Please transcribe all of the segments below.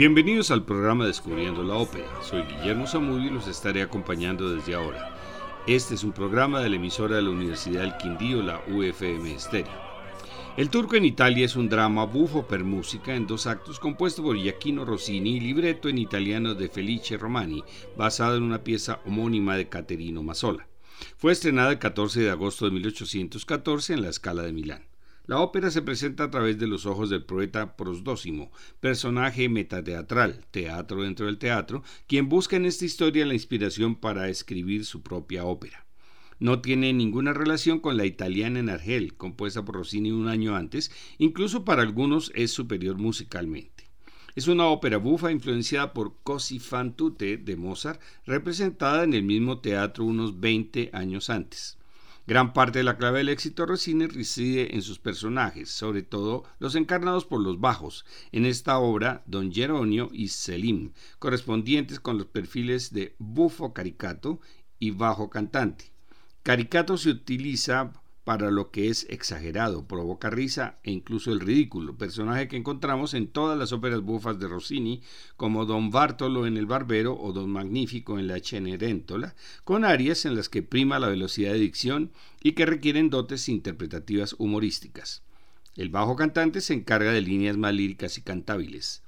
Bienvenidos al programa Descubriendo la Ópera. Soy Guillermo Zamudio y los estaré acompañando desde ahora. Este es un programa de la emisora de la Universidad del Quindío, la UFM Estéreo. El Turco en Italia es un drama bufo per música en dos actos compuesto por Giacchino Rossini y libreto en italiano de Felice Romani, basado en una pieza homónima de Caterino Mazzola. Fue estrenada el 14 de agosto de 1814 en la Scala de Milán. La ópera se presenta a través de los ojos del poeta Prosdósimo, personaje metateatral, teatro dentro del teatro, quien busca en esta historia la inspiración para escribir su propia ópera. No tiene ninguna relación con la italiana en Argel, compuesta por Rossini un año antes, incluso para algunos es superior musicalmente. Es una ópera bufa influenciada por Così fan tutte de Mozart, representada en el mismo teatro unos 20 años antes. Gran parte de la clave del éxito Rossini reside en sus personajes, sobre todo los encarnados por los bajos, en esta obra Don Geronio y Selim, correspondientes con los perfiles de bufo caricato y bajo cantante. Caricato se utiliza para lo que es exagerado, provoca risa e incluso el ridículo, personaje que encontramos en todas las óperas bufas de Rossini, como Don Bartolo en El Barbero o Don Magnífico en La Cenerentola, con arias en las que prima la velocidad de dicción y que requieren dotes interpretativas humorísticas. El bajo cantante se encarga de líneas más líricas y cantables.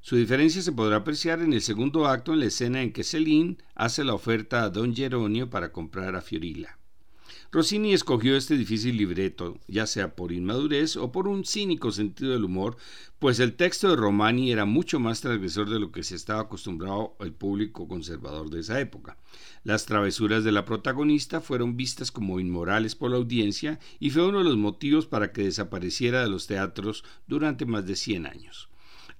Su diferencia se podrá apreciar en el segundo acto en la escena en que Celine hace la oferta a Don Geronio para comprar a Fiorilla. Rossini escogió este difícil libreto, ya sea por inmadurez o por un cínico sentido del humor, pues el texto de Romani era mucho más transgresor de lo que se estaba acostumbrado el público conservador de esa época. Las travesuras de la protagonista fueron vistas como inmorales por la audiencia y fue uno de los motivos para que desapareciera de los teatros durante más de 100 años.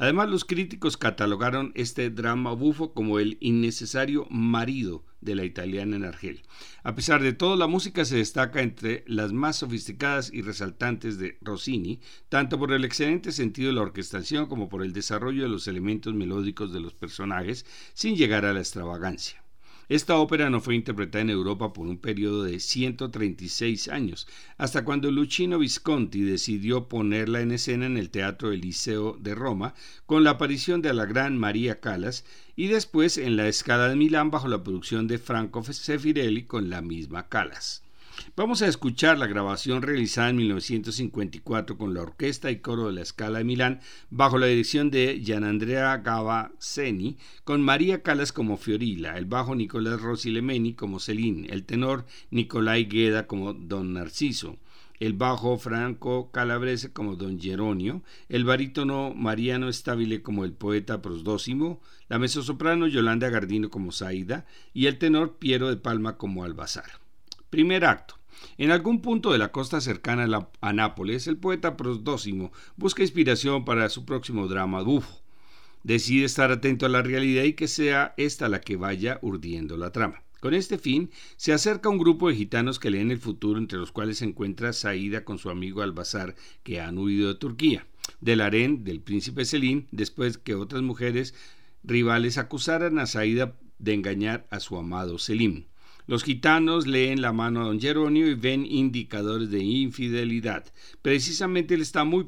Además, los críticos catalogaron este drama bufo como el innecesario marido de la italiana en Argel. A pesar de todo, la música se destaca entre las más sofisticadas y resaltantes de Rossini, tanto por el excelente sentido de la orquestación como por el desarrollo de los elementos melódicos de los personajes, sin llegar a la extravagancia. Esta ópera no fue interpretada en Europa por un periodo de 136 años, hasta cuando Luchino Visconti decidió ponerla en escena en el Teatro Eliseo de Roma, con la aparición de la gran María Calas, y después en la Escala de Milán bajo la producción de Franco Sefirelli con la misma Calas. Vamos a escuchar la grabación realizada en 1954 con la orquesta y coro de la Scala de Milán bajo la dirección de Gianandrea Gavazzeni, con María Calas como Fiorilla, el bajo Nicolás Rossi Lemeni como Celine, el tenor Nicolai Gueda como Don Narciso, el bajo Franco Calabrese como Don Geronio, el barítono Mariano Stabile como el poeta Prosdósimo, la mezzosoprano Yolanda Gardino como Saida y el tenor Piero de Palma como Albazar. Primer acto. En algún punto de la costa cercana a, Nápoles, el poeta Prosdósimo busca inspiración para su próximo drama bufo. Decide estar atento a la realidad y que sea esta la que vaya urdiendo la trama. Con este fin, se acerca un grupo de gitanos que leen el futuro, entre los cuales se encuentra Saída con su amigo Albazar, que han huido de Turquía, del harén del príncipe Selim, después que otras mujeres rivales acusaran a Saída de engañar a su amado Selim. Los gitanos leen la mano a don Jeronio y ven indicadores de infidelidad. Precisamente él está muy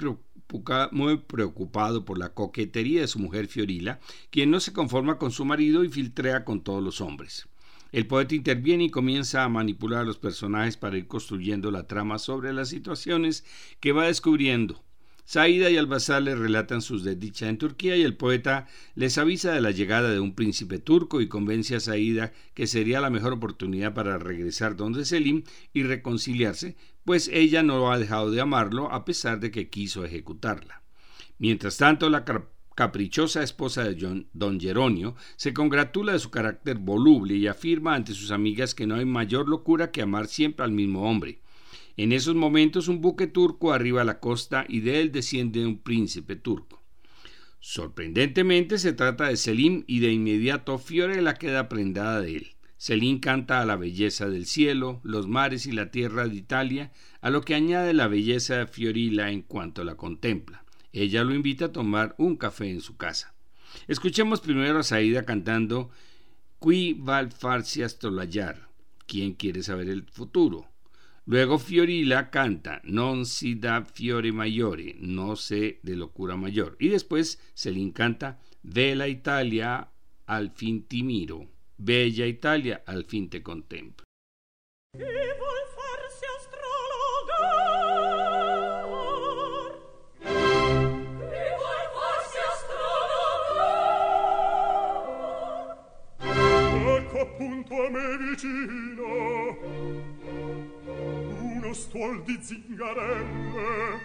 preocupado por la coquetería de su mujer Fiorilla, quien no se conforma con su marido y filtrea con todos los hombres. El poeta interviene y comienza a manipular a los personajes para ir construyendo la trama sobre las situaciones que va descubriendo Saida y Albazar le relatan sus desdichas en Turquía y el poeta les avisa de la llegada de un príncipe turco y convence a Saida que sería la mejor oportunidad para regresar donde Selim y reconciliarse, pues ella no ha dejado de amarlo a pesar de que quiso ejecutarla. Mientras tanto, la caprichosa esposa de don Geronio se congratula de su carácter voluble y afirma ante sus amigas que no hay mayor locura que amar siempre al mismo hombre. En esos momentos un buque turco arriba a la costa y de él desciende un príncipe turco. Sorprendentemente se trata de Selim y de inmediato Fiorella queda prendada de él. Selim canta a la belleza del cielo, los mares y la tierra de Italia, a lo que añade la belleza de Fiorilla en cuanto la contempla. Ella lo invita a tomar un café en su casa. Escuchemos primero a Saida cantando Qui val farsi tolayar. ¿Quién quiere saber el futuro? Luego Fiorilla canta Non si da fiore maggiore, no sé de locura mayor. Y después Celine canta Vela Italia, al fin ti miro. Bella Italia, al fin te contemplo. appunto a me vicino uno stuol di zingarelle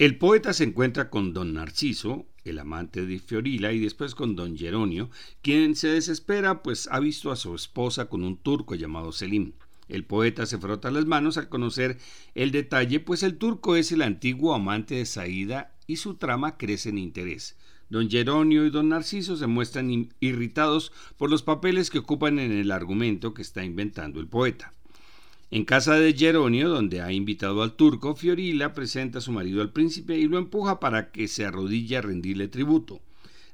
El poeta se encuentra con don Narciso, el amante de Fiorila, y después con don Geronio, quien se desespera pues ha visto a su esposa con un turco llamado Selim. El poeta se frota las manos al conocer el detalle, pues el turco es el antiguo amante de Saída y su trama crece en interés. Don Geronio y don Narciso se muestran irritados por los papeles que ocupan en el argumento que está inventando el poeta. En casa de Geronio, donde ha invitado al turco, Fiorila presenta a su marido al príncipe y lo empuja para que se arrodille a rendirle tributo.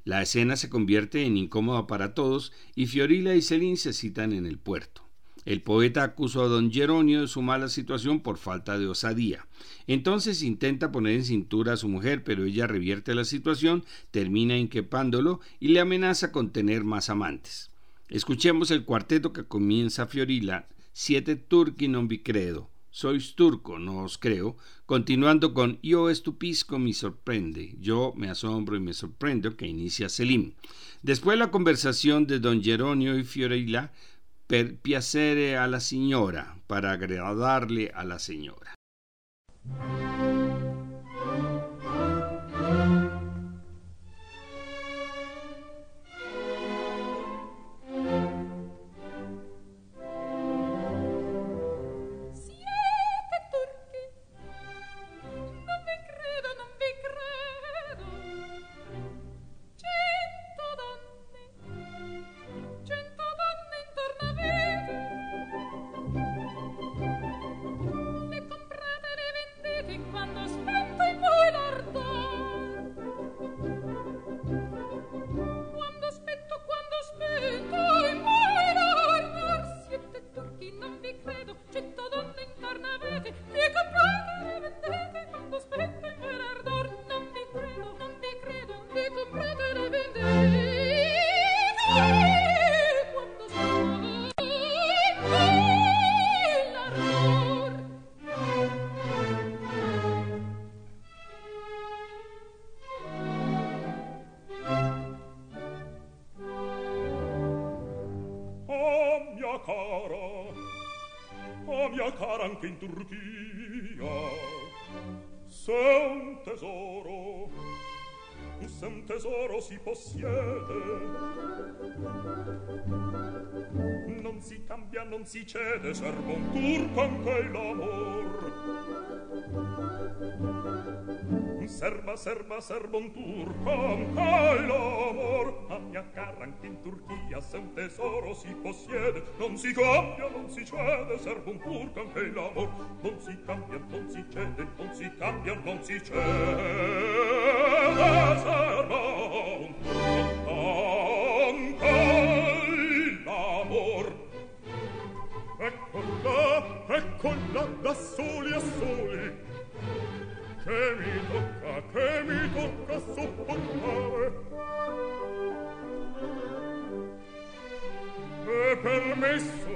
La escena se convierte en incómoda para todos y Fiorila y Celín se citan en el puerto. El poeta acusa a don Geronio de su mala situación por falta de osadía. Entonces intenta poner en cintura a su mujer, pero ella revierte la situación, termina inquepándolo y le amenaza con tener más amantes. Escuchemos el cuarteto que comienza Fiorila, Siete turchi non vi credo, sois turco, no os creo, continuando con Io estupisco mi sorprende, yo me asombro y me sorprendo, que inicia Selim. Después la conversación de don Geronio y Fiorila per piacere a la signora, para agradarle a la señora. Turchia se un tesoro se un tesoro si possiede. Non si cambia non si cede servo un turco anche l'amor serba, serba, serbon turco al amor. A mia cara anche in Turchia se un tesoro si possiede, non si cambia, non si cede, serbon turco anche l'amor. Non si cambia, non si cede, non si cambia, non si cede, serba un turco anche l'amor. Eccola, eccola, da soli a soli, che mi tocca, che mi tocca sopportare. E permesso,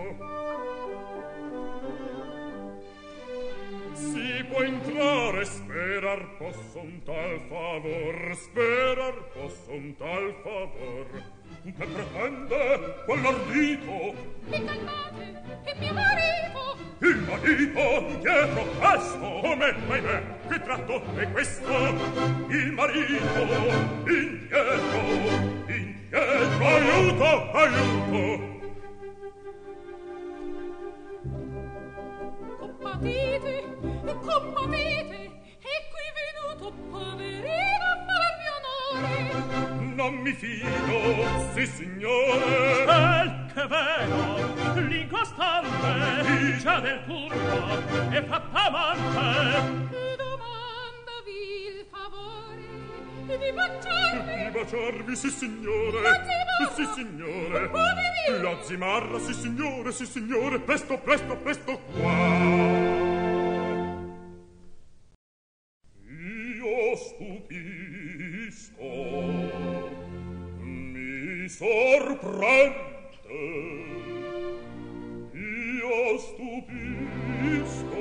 si può entrare sperar posso un tal favor sperar posso un tal favor. Che pretende quell'ardito? E calmate che mio marito! Il marito dietro questo come mai me che tratto è questo? Il marito indietro indietro aiuto aiuto! Compatite commovete e qui venuto poverino a farmi onore. Non mi fido sì signore. Quel che vero l'incostante già del turco e fatta amante. Domandavi il favore di baciarmi di baciarvi sì signore. Lazimarra. sì signore. La zimarra sì signore sì signore. Presto presto presto qua. stupisco mi sorprende. Io stupisco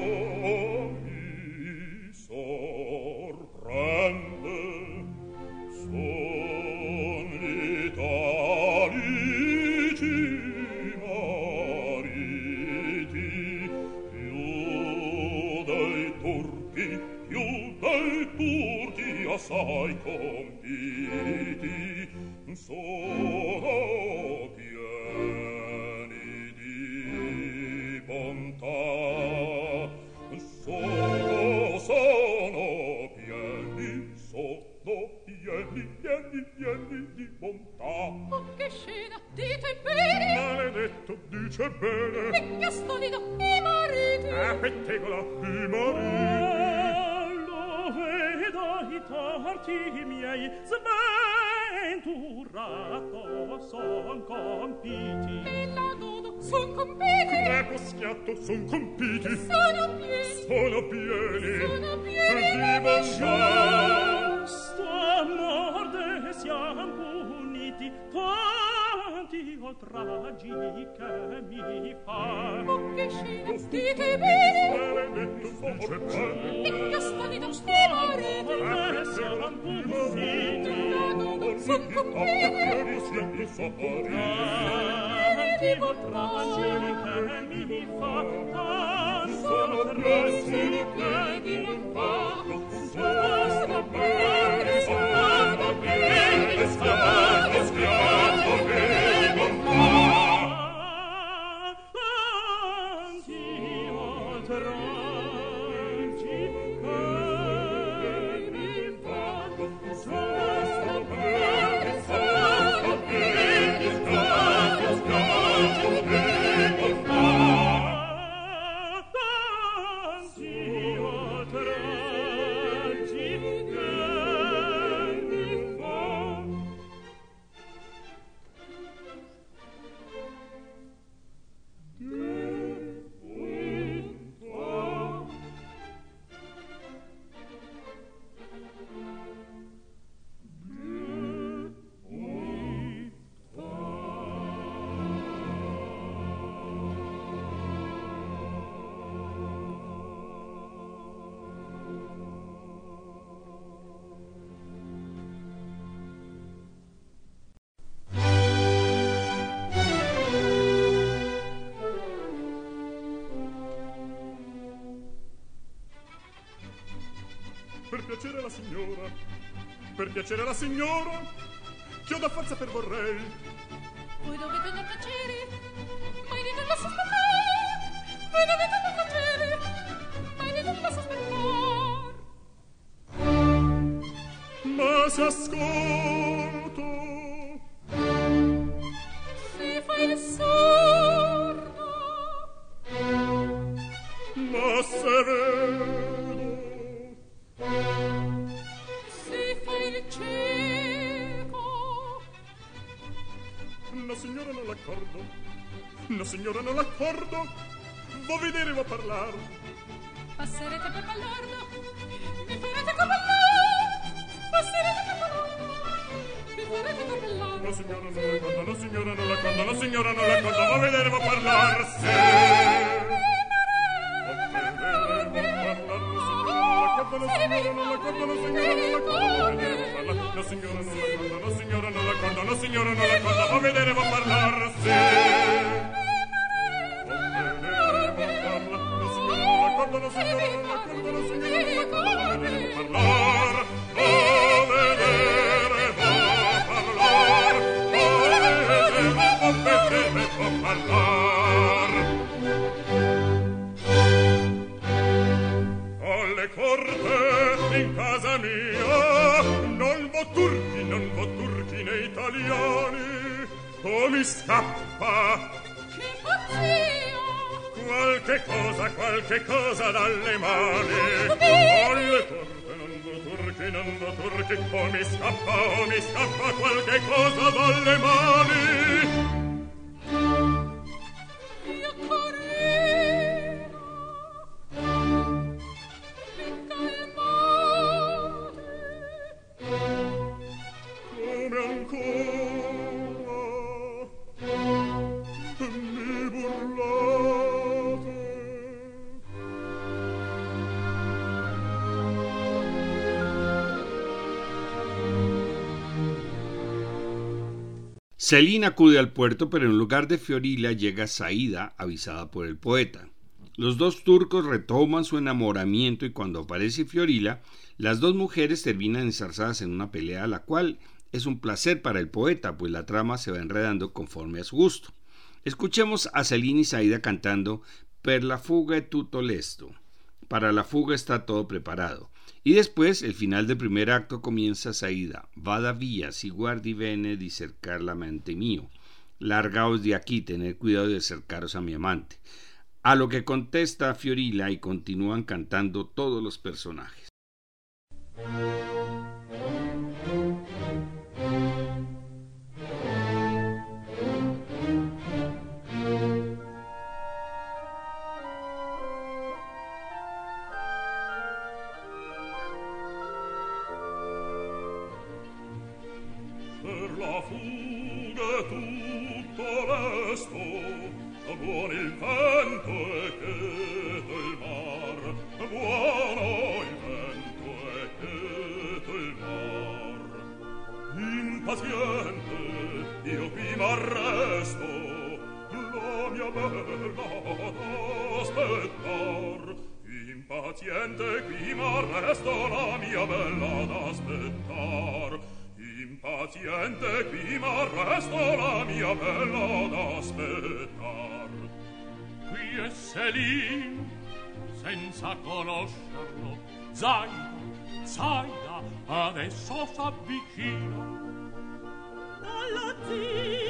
assai compiti sono pieni di bontà. Sono sono pieni sono pieni pieni pieni di bontà. Oh che scena dite bene! Maledetto dice bene. E Gastonino i mariti! A pettegola i mariti so i torti miei sventurato son compiti. Son compiti. Ecco schiatto son compiti. Sono pieni. Sono pieni. Sono pieni di già. Sto amor siam puniti dio tra la che mi fa. O che scena stite bene? E castani da stimare e se non pulsi non son compiti e so ore dio tra la che mi fa tan sono tre sini che di non fa sono sta bene sono bene sta piacere alla signora che ho da forza per vorrei. Voi dovete non piacere Ma io non la sospettare Voi dovete non piacere Ma io non la sospettare Ma s'ascolta Che pazzia! Qualche cosa, qualche cosa dalle mani. Alle torte non do turchi, non do turchi! o mi scappa, o mi scappa qualche cosa dalle mani. Celina acude al puerto, pero en lugar de Fiorila llega Saída, avisada por el poeta. Los dos turcos retoman su enamoramiento y cuando aparece Fiorila, las dos mujeres terminan enzarzadas en una pelea, la cual es un placer para el poeta, pues la trama se va enredando conforme a su gusto. Escuchemos a Celina y Saída cantando Per la fuga e tutto lesto. Para la fuga está todo preparado. Y después, el final del primer acto comienza Saída. Vada vía, si guardi bene la mente mío. Largaos de aquí, tener cuidado de acercaros a mi amante. A lo que contesta Fiorila y continúan cantando todos los personajes. m'arresto la mia bella aspettar. Impaziente qui m'arresto la mia bella d'aspettar impaziente qui m'arresto la mia bella d'aspettar qui è Selin senza conoscerlo Zaida, Zaida adesso s'avvicina alla zia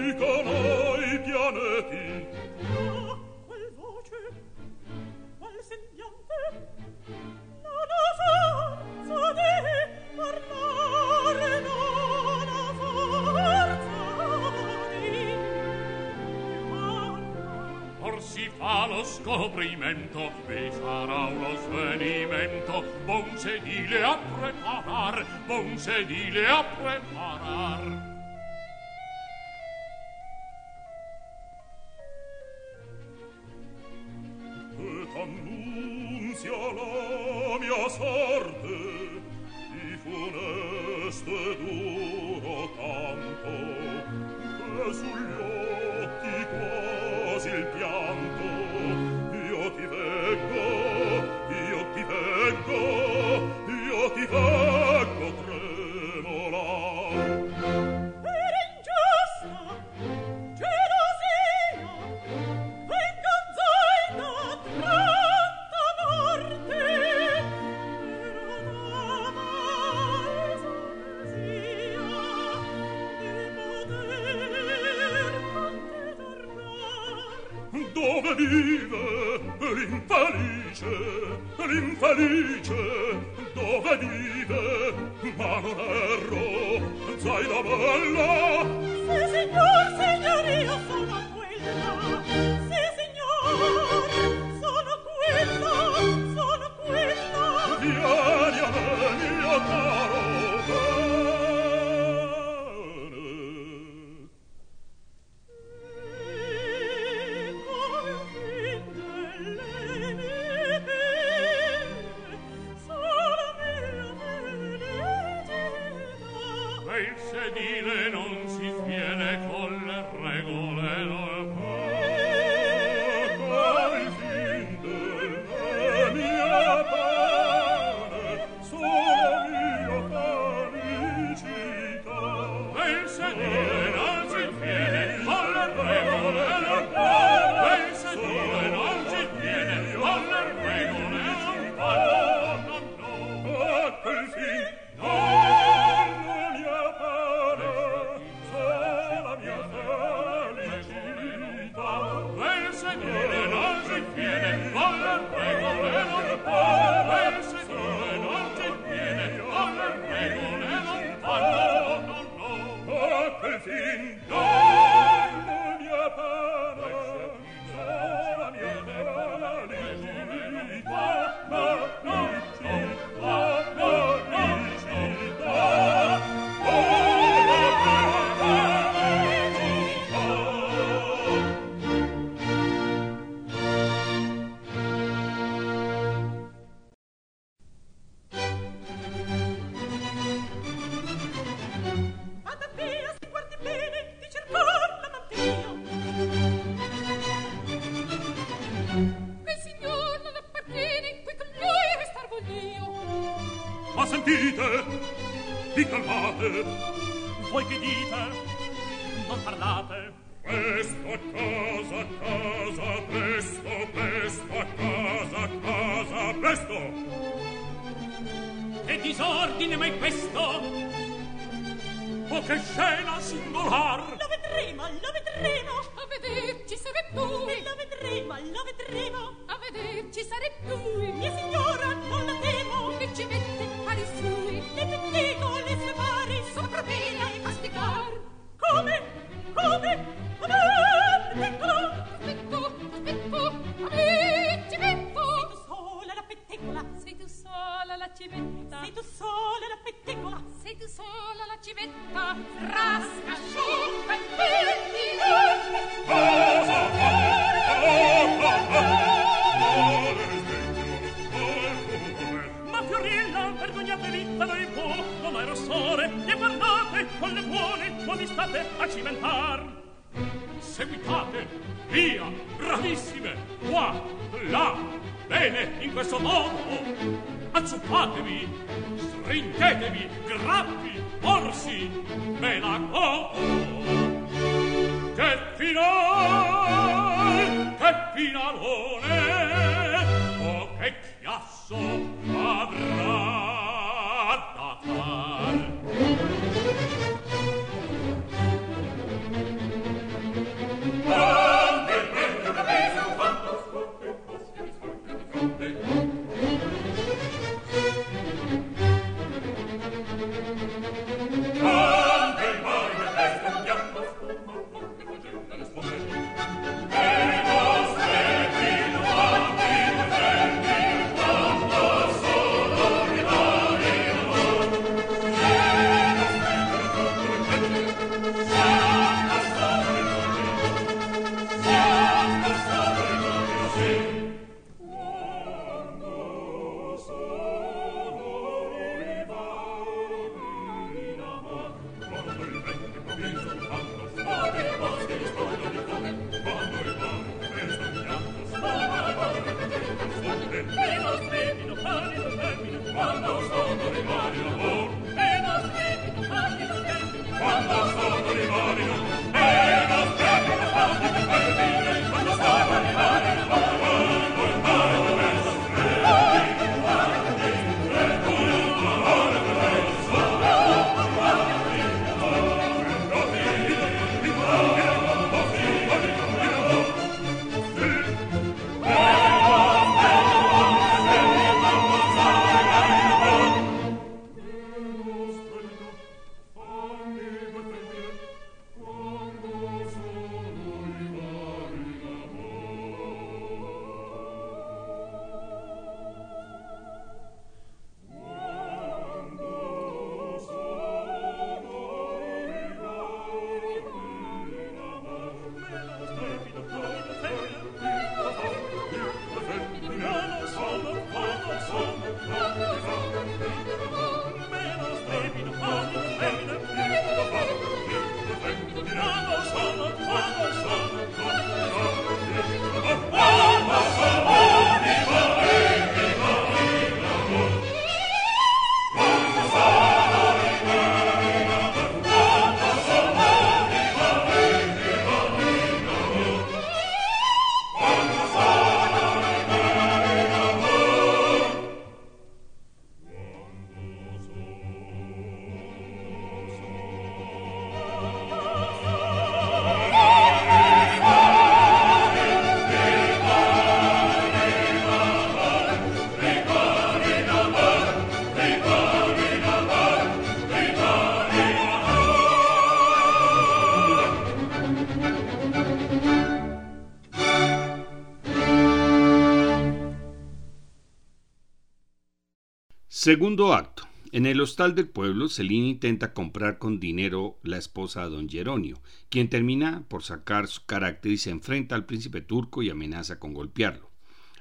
scoprimento vi sarà uno svenimento. Buon sedile a preparar buon sedile a preparar. me la compro che final che final oh. Segundo acto. En el hostal del pueblo, Celine intenta comprar con dinero la esposa de don Geronio, quien termina por sacar su carácter y se enfrenta al príncipe turco y amenaza con golpearlo.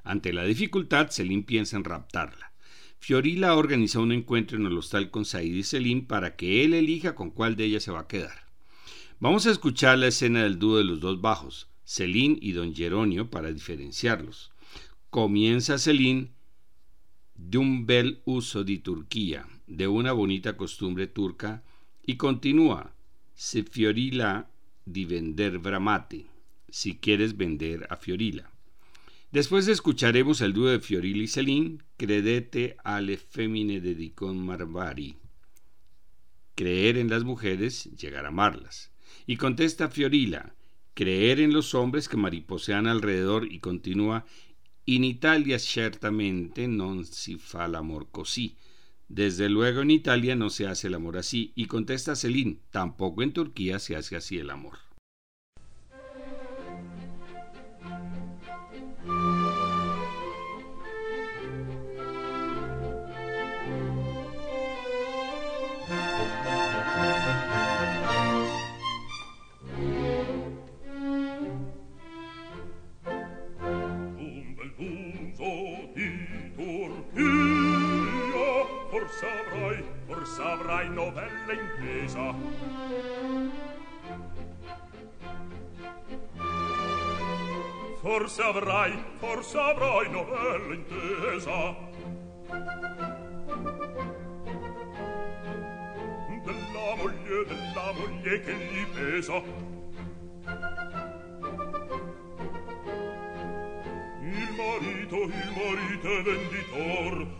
Ante la dificultad, Celine piensa en raptarla. Fiorilla organiza un encuentro en el hostal con Said y Celine para que él elija con cuál de ellas se va a quedar. Vamos a escuchar la escena del dúo de los dos bajos, Celine y don Geronio, para diferenciarlos. Comienza Celine de un bel uso de Turquía, de una bonita costumbre turca, y continúa, se fiorila di vender bramate, si quieres vender a Fiorila. Después escucharemos el dúo de Fiorilla y Celine, Credete alle femmine dedicon marvari. Creer en las mujeres, llegar a amarlas. Y contesta Fiorilla, creer en los hombres que mariposean alrededor y continúa, In Italia certamente non si fa l'amor così. Desde luego en Italia no se hace el amor así. Y contesta Celine, tampoco en Turquía se hace así el amor. novella intesa. Forse avrai, forse avrai novella intesa. Della moglie, della moglie che gli pesa. Il marito, il marito è venditor.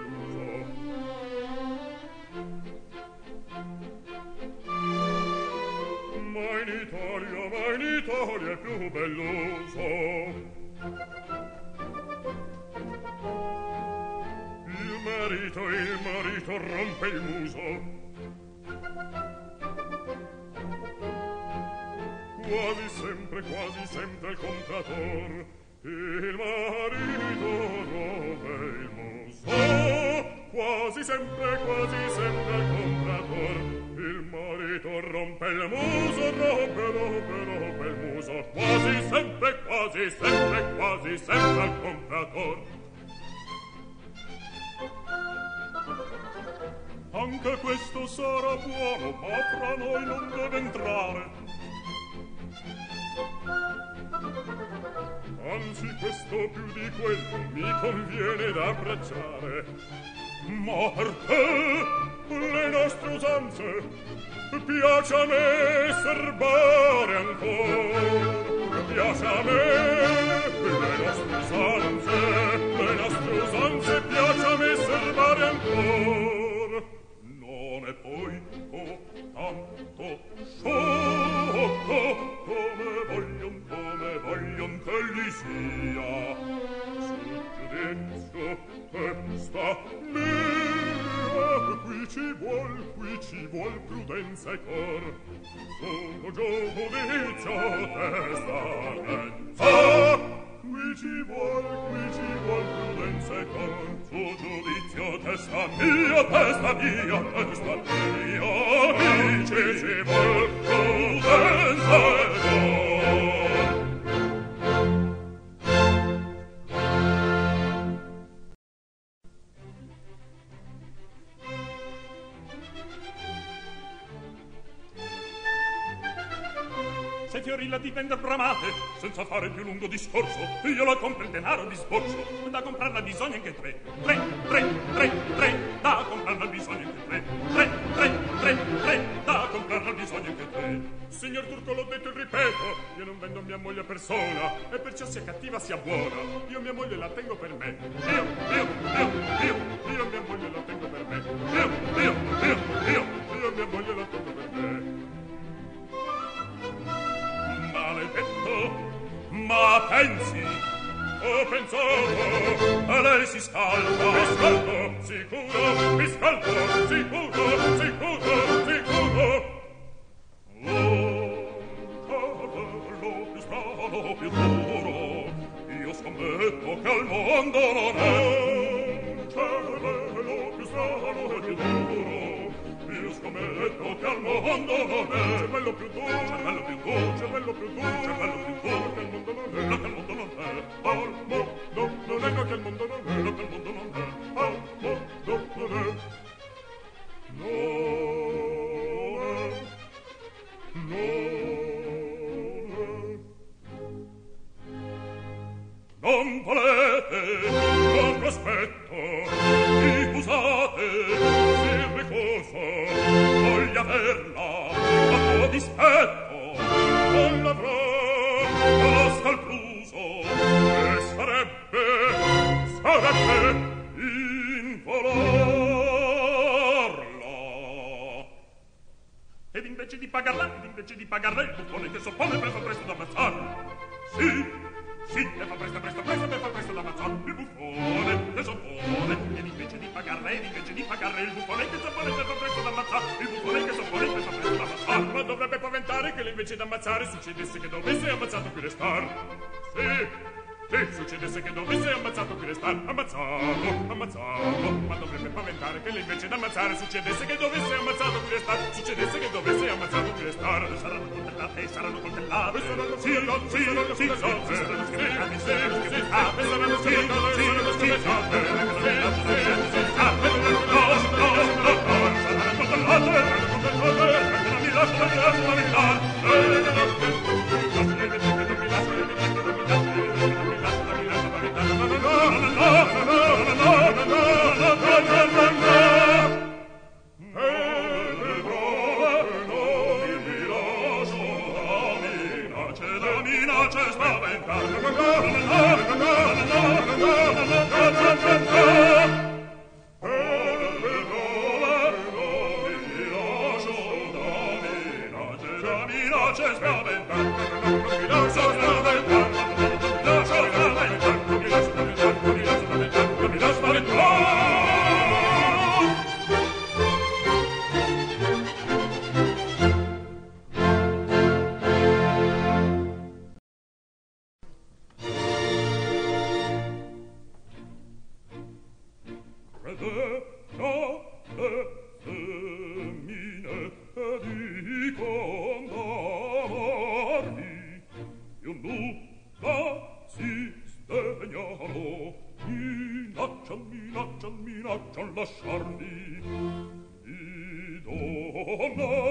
giubelloso il marito il marito rompe il muso. Quasi sempre quasi sempre il comprador il marito rompe il muso. Quasi sempre quasi sempre il comprador il marito rompe il muso. Anche questo sarà buono, ma fra noi non deve entrare. Anzi, questo più di quello mi conviene da abbracciare. Morte! le nostre usanze. Piace a me serbare ancora. Piace a me le nostre usanze le nostre usanze piace a me serbare ancora. Non è poi oh, tanto sciocco come voglion come voglion che gli sia. Sul giudizio questa mia Qui ci vuol, qui ci vuol prudenza e cor. sono giudizio testa menza. Qui ci vuol, qui ci vuol prudenza e cor. Suo giudizio testa mia, testa mia, testa mia. Qui ci, ci vuol prudenza e cor. Fiorilla di vender bramate senza fare più lungo discorso. Io la compro il denaro di sborso. Da comprarla bisogna anche tre. Tre tre tre tre. Da comprarla bisogna anche tre. Tre tre tre tre. Da comprarla bisogna anche tre. Signor turco l'ho detto e ripeto io non vendo mia moglie a persona. E perciò sia cattiva sia buona. Io mia moglie la tengo per me. Io io io io io mia moglie la tengo per me. Io io io io ma pensi? Ho pensato a lei si scalda mi scaldo sicuro mi scaldo sicuro sicuro sicuro. Oh, Lo più strano più duro io scommetto che al mondo non è cervello che al mondo non è cervello più duro cervello più duro cervello più duro cervello più duro che al mondo non è che al mondo non è al mondo non è che al mondo non è che al mondo non è al mondo non è non è non è non volete con prospetto vi usate se ricorso averla a tuo dispetto non l'avrò conosco al pluso e sarebbe sarebbe involarla. Ed invece di pagarla ed invece di pagarla il buffone che soppone preso presto da ammazzare invece d'ammazzare succedesse che dovesse ammazzato qui restar. Sì, sì, succedesse che dovesse ammazzato qui restar. Ammazzato, ammazzato. Ma dovrebbe paventare che lei invece d'ammazzare succedesse che dovesse ammazzato qui restar. Succedesse che dovesse ammazzato qui restar. Saranno coltellate, saranno coltellate. Saranno sì, sì, saranno sì, saranno schiacciate, saranno schiacciate, saranno sì, sì, saranno schiacciate. Saranno coltellate, saranno no Saranno no saranno coltellate. Saranno coltellate, saranno coltellate. river Luminosos non lasciarmi di donna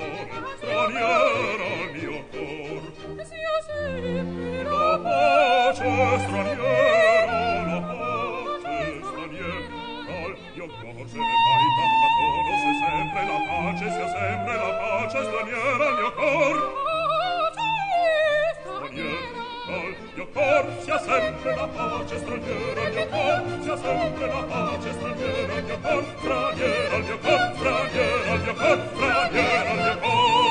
straniera mio cor. Sia sempre la pace straniera la pace straniera al mio cor se ne mai tanta tono se sempre la pace sia sempre la pace straniera al mio cor. Straniera. Al cor sia sempre la pace straniera al mio cor. Sia sempre la pace straniera al mio cor. Straniera al mio cor straniera al mio cor. Straniera al mio cor.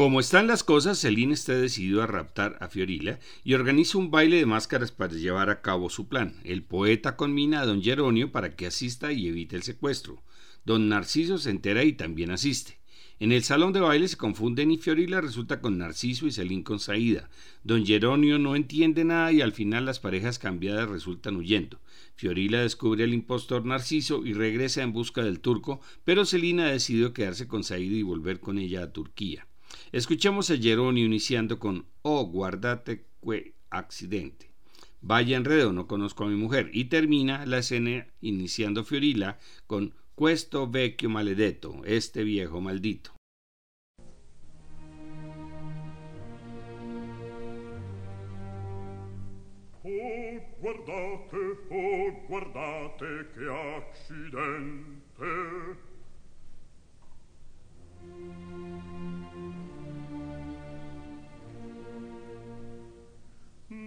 Como están las cosas, Celine está decidido a raptar a Fiorilla y organiza un baile de máscaras para llevar a cabo su plan. El poeta conmina a don Geronio para que asista y evite el secuestro. Don Narciso se entera y también asiste. En el salón de baile se confunden y Fiorilla resulta con Narciso y Celine con Saída. Don Geronio no entiende nada y al final las parejas cambiadas resultan huyendo. Fiorilla descubre al impostor Narciso y regresa en busca del turco, pero Celine ha decidido quedarse con Saída y volver con ella a Turquía. Escuchamos a Geronio iniciando con Oh, guardate que accidente. Vaya enredo, no conozco a mi mujer. Y termina la escena iniciando Fiorilla con Questo vecchio maledetto, este viejo maldito. Oh, guardate, oh, guardate che accidente.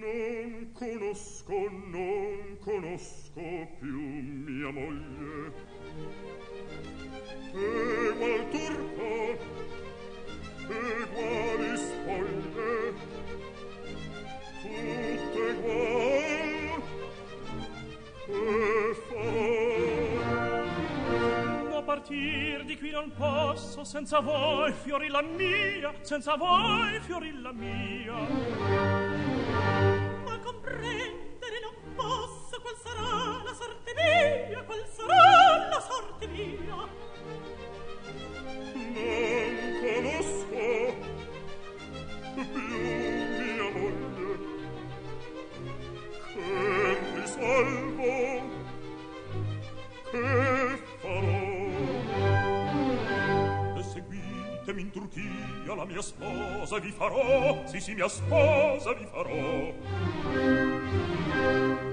non conosco, non conosco più mia moglie. E qual turpa, e quali spoglie, tutte qual, e fa. Da partir di qui non posso, senza voi, fiorilla mia, senza voi, fiorilla mia. Marina la mia sposa vi farò Sì sì mia sposa vi farò.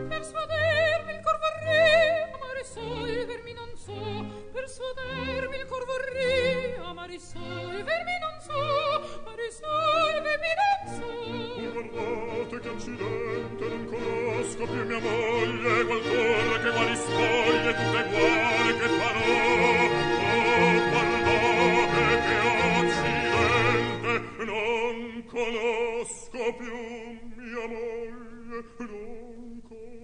Per svadermi il cor vorrei Amare solvermi non so. Per svadermi il cor vorrei Amare solvermi non so. Amare solvermi non so. Guardate che accidente non conosco più mia moglie Qual cuore che quali spoglie conosco più mia moglie non conosco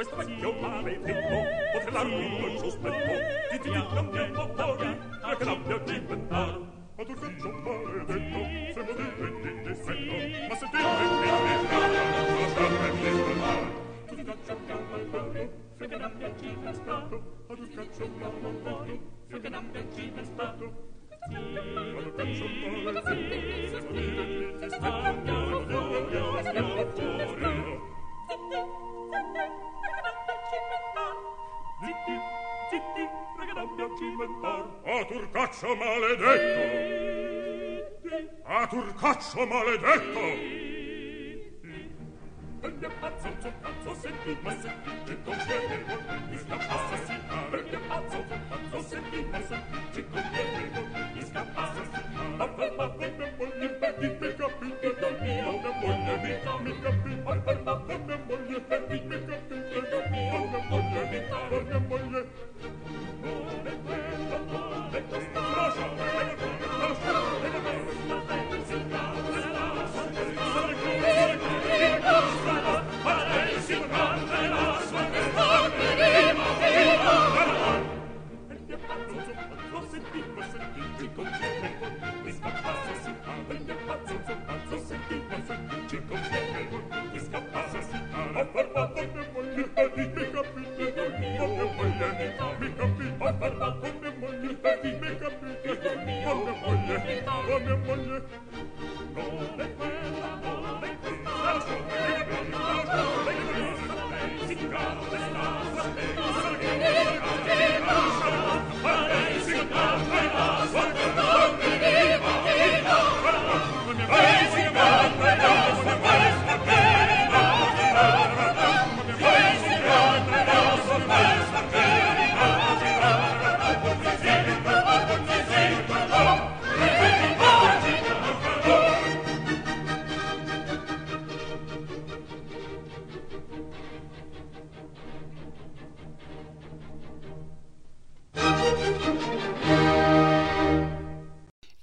Questo vecchiona le dico, potrà lungo il sospetto, di ti non ne può fuori, ma che l'abbia diventato. Ma tu che passo maledetto!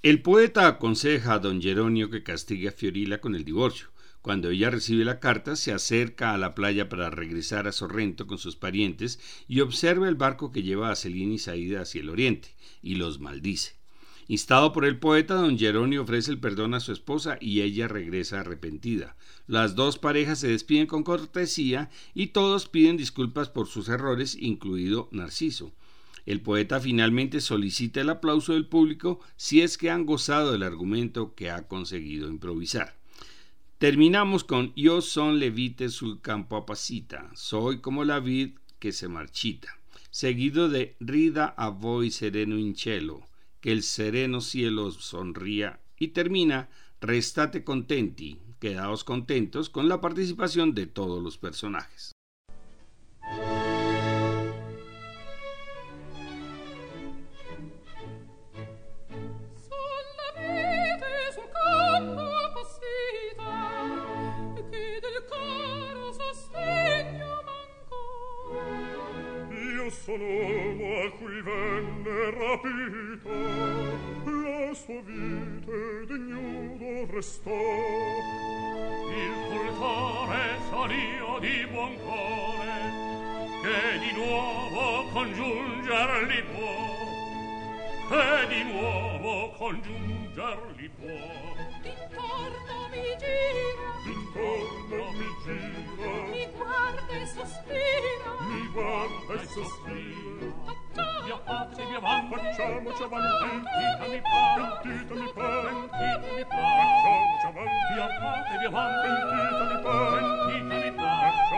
El poeta aconseja a don Geronio que castigue a Fiorila con el divorcio. Cuando ella recibe la carta, se acerca a la playa para regresar a Sorrento con sus parientes y observa el barco que lleva a Celina y Saída hacia el oriente, y los maldice. Instado por el poeta, don Geronio ofrece el perdón a su esposa y ella regresa arrepentida. Las dos parejas se despiden con cortesía y todos piden disculpas por sus errores, incluido Narciso. El poeta finalmente solicita el aplauso del público si es que han gozado del argumento que ha conseguido improvisar. Terminamos con Yo son levite sul campo apacita, soy como la vid que se marchita, seguido de Rida a voi sereno in que el sereno cielo sonría y termina Restate contenti, quedaos contentos con la participación de todos los personajes. son uomo a cui venne rapito la sua vite degnudo restò. Il cultore son io di buon cuore che di nuovo congiungerli può ed di nuovo congiunger li può. D'intorno mi gira. D'intorno mi gira. Mi guarda e sospira. Mi guarda e sospira. Via pace via van facciamoci avanti ditami pa ditami pa ditami pa facciamoci avanti via pace via van ditami pa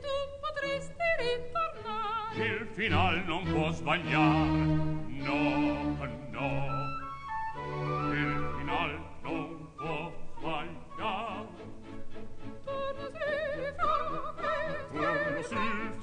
tu potresti ritornare. Il final non può sbagliar, no, no. Il final non può sbagliar. Tu si fa, tu si fa.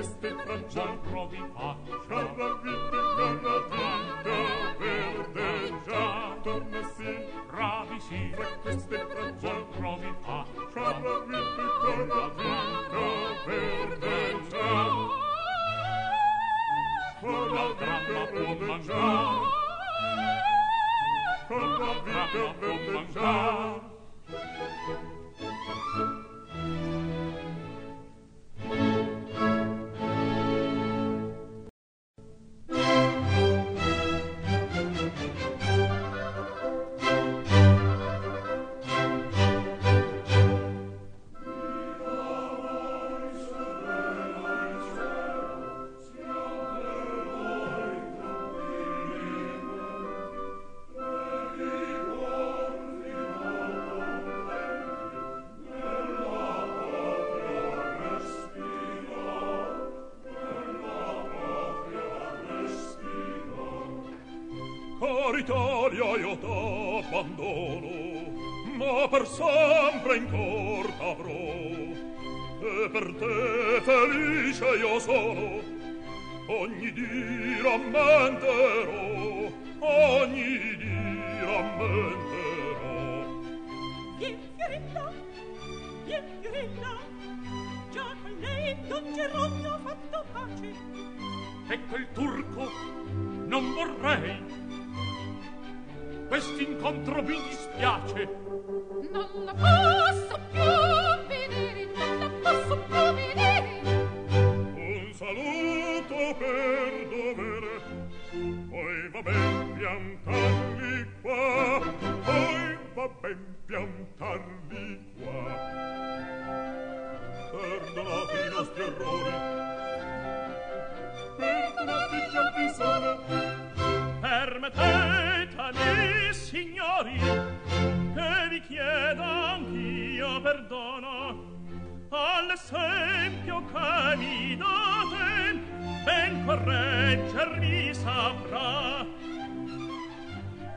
queste braccia provi faccia gravite gravite verdeggia torna si bravi radici fra queste braccia provi faccia gravite gravite verdeggia con la gramma può mangiare con la vita verdeggia gioia io t'abbandono, ma per sempre in cor t'avrò. E per te felice io sono, ogni dì rammenterò. Mi dispiace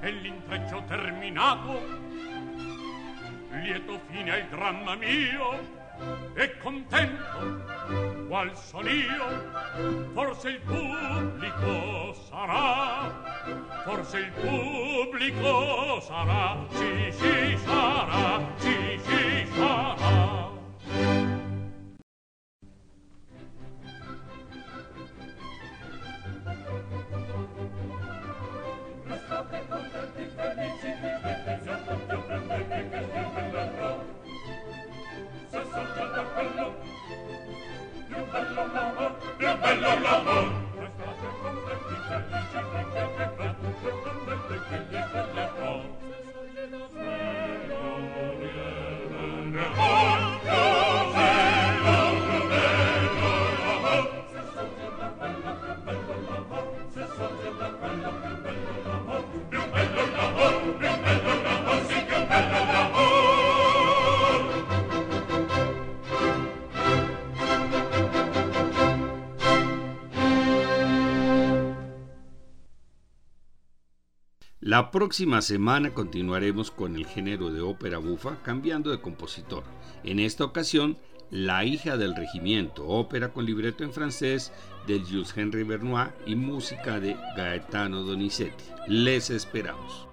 e l'intreccio terminato lieto fine al dramma mio e contento qual son io forse il pubblico sarà forse il pubblico sarà sì sì sarà sì sì sarà. La próxima semana continuaremos con el género de ópera bufa cambiando de compositor. En esta ocasión, La hija del regimiento, ópera con libreto en francés de Jules Henry Bernois y música de Gaetano Donizetti. Les esperamos.